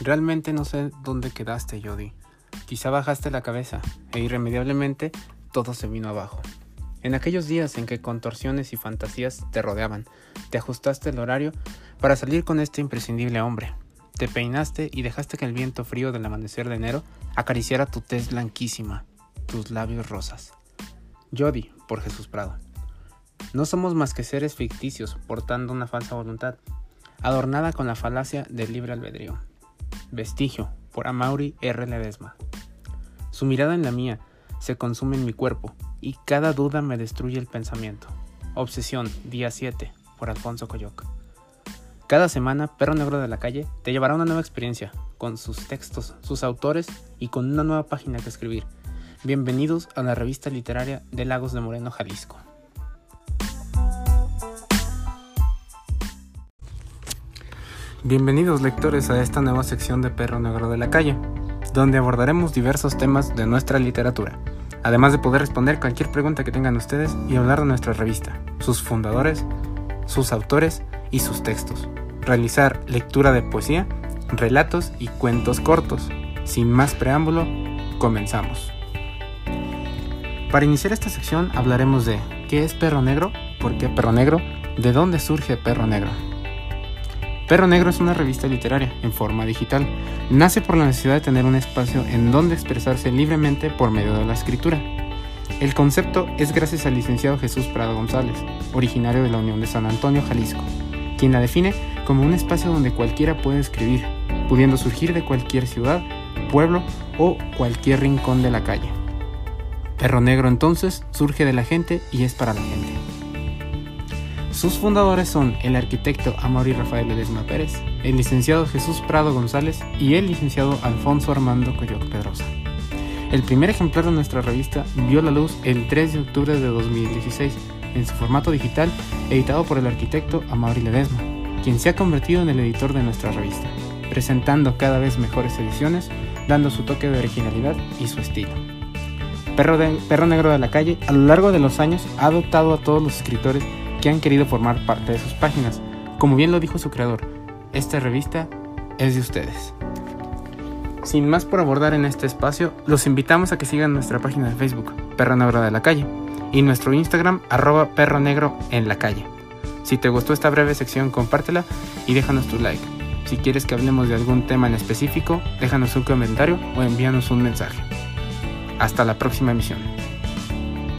Realmente no sé dónde quedaste, Jody. Quizá bajaste la cabeza e irremediablemente todo se vino abajo. En aquellos días en que contorsiones y fantasías te rodeaban, te ajustaste el horario para salir con este imprescindible hombre. Te peinaste y dejaste que el viento frío del amanecer de enero acariciara tu tez blanquísima, tus labios rosas. Jody, por Jesús Prado. No somos más que seres ficticios portando una falsa voluntad, adornada con la falacia del libre albedrío. Vestigio, por Amaury R. Ledesma. Su mirada en la mía se consume en mi cuerpo y cada duda me destruye el pensamiento. Obsesión, día 7, por Alfonso Coyoc. Cada semana, Perro Negro de la Calle te llevará una nueva experiencia, con sus textos, sus autores y con una nueva página que escribir. Bienvenidos a la revista literaria de Lagos de Moreno, Jalisco. Bienvenidos lectores a esta nueva sección de Perro Negro de la Calle, donde abordaremos diversos temas de nuestra literatura, además de poder responder cualquier pregunta que tengan ustedes y hablar de nuestra revista, sus fundadores, sus autores y sus textos. Realizar lectura de poesía, relatos y cuentos cortos. Sin más preámbulo, comenzamos. Para iniciar esta sección hablaremos de qué es Perro Negro, por qué Perro Negro, de dónde surge Perro Negro. Perro Negro es una revista literaria en forma digital. Nace por la necesidad de tener un espacio en donde expresarse libremente por medio de la escritura. El concepto es gracias al licenciado Jesús Prado González, originario de la Unión de San Antonio, Jalisco, quien la define como un espacio donde cualquiera puede escribir, pudiendo surgir de cualquier ciudad, pueblo o cualquier rincón de la calle. Perro Negro entonces surge de la gente y es para la gente. Sus fundadores son el arquitecto Amaury Rafael Ledesma Pérez, el licenciado Jesús Prado González y el licenciado Alfonso Armando Coyoc Pedrosa. El primer ejemplar de nuestra revista vio la luz el 3 de octubre de 2016 en su formato digital, editado por el arquitecto Amaury Ledesma, quien se ha convertido en el editor de nuestra revista, presentando cada vez mejores ediciones, dando su toque de originalidad y su estilo. Perro, Negro de la Calle, a lo largo de los años, ha adoptado a todos los escritores que han querido formar parte de sus páginas. Como bien lo dijo su creador, esta revista es de ustedes. Sin más por abordar en este espacio, los invitamos a que sigan nuestra página de Facebook, Perro Negro de la Calle, y nuestro Instagram, arroba Perro Negro en la Calle. Si te gustó esta breve sección, compártela y déjanos tu like. Si quieres que hablemos de algún tema en específico, déjanos un comentario o envíanos un mensaje. Hasta la próxima emisión.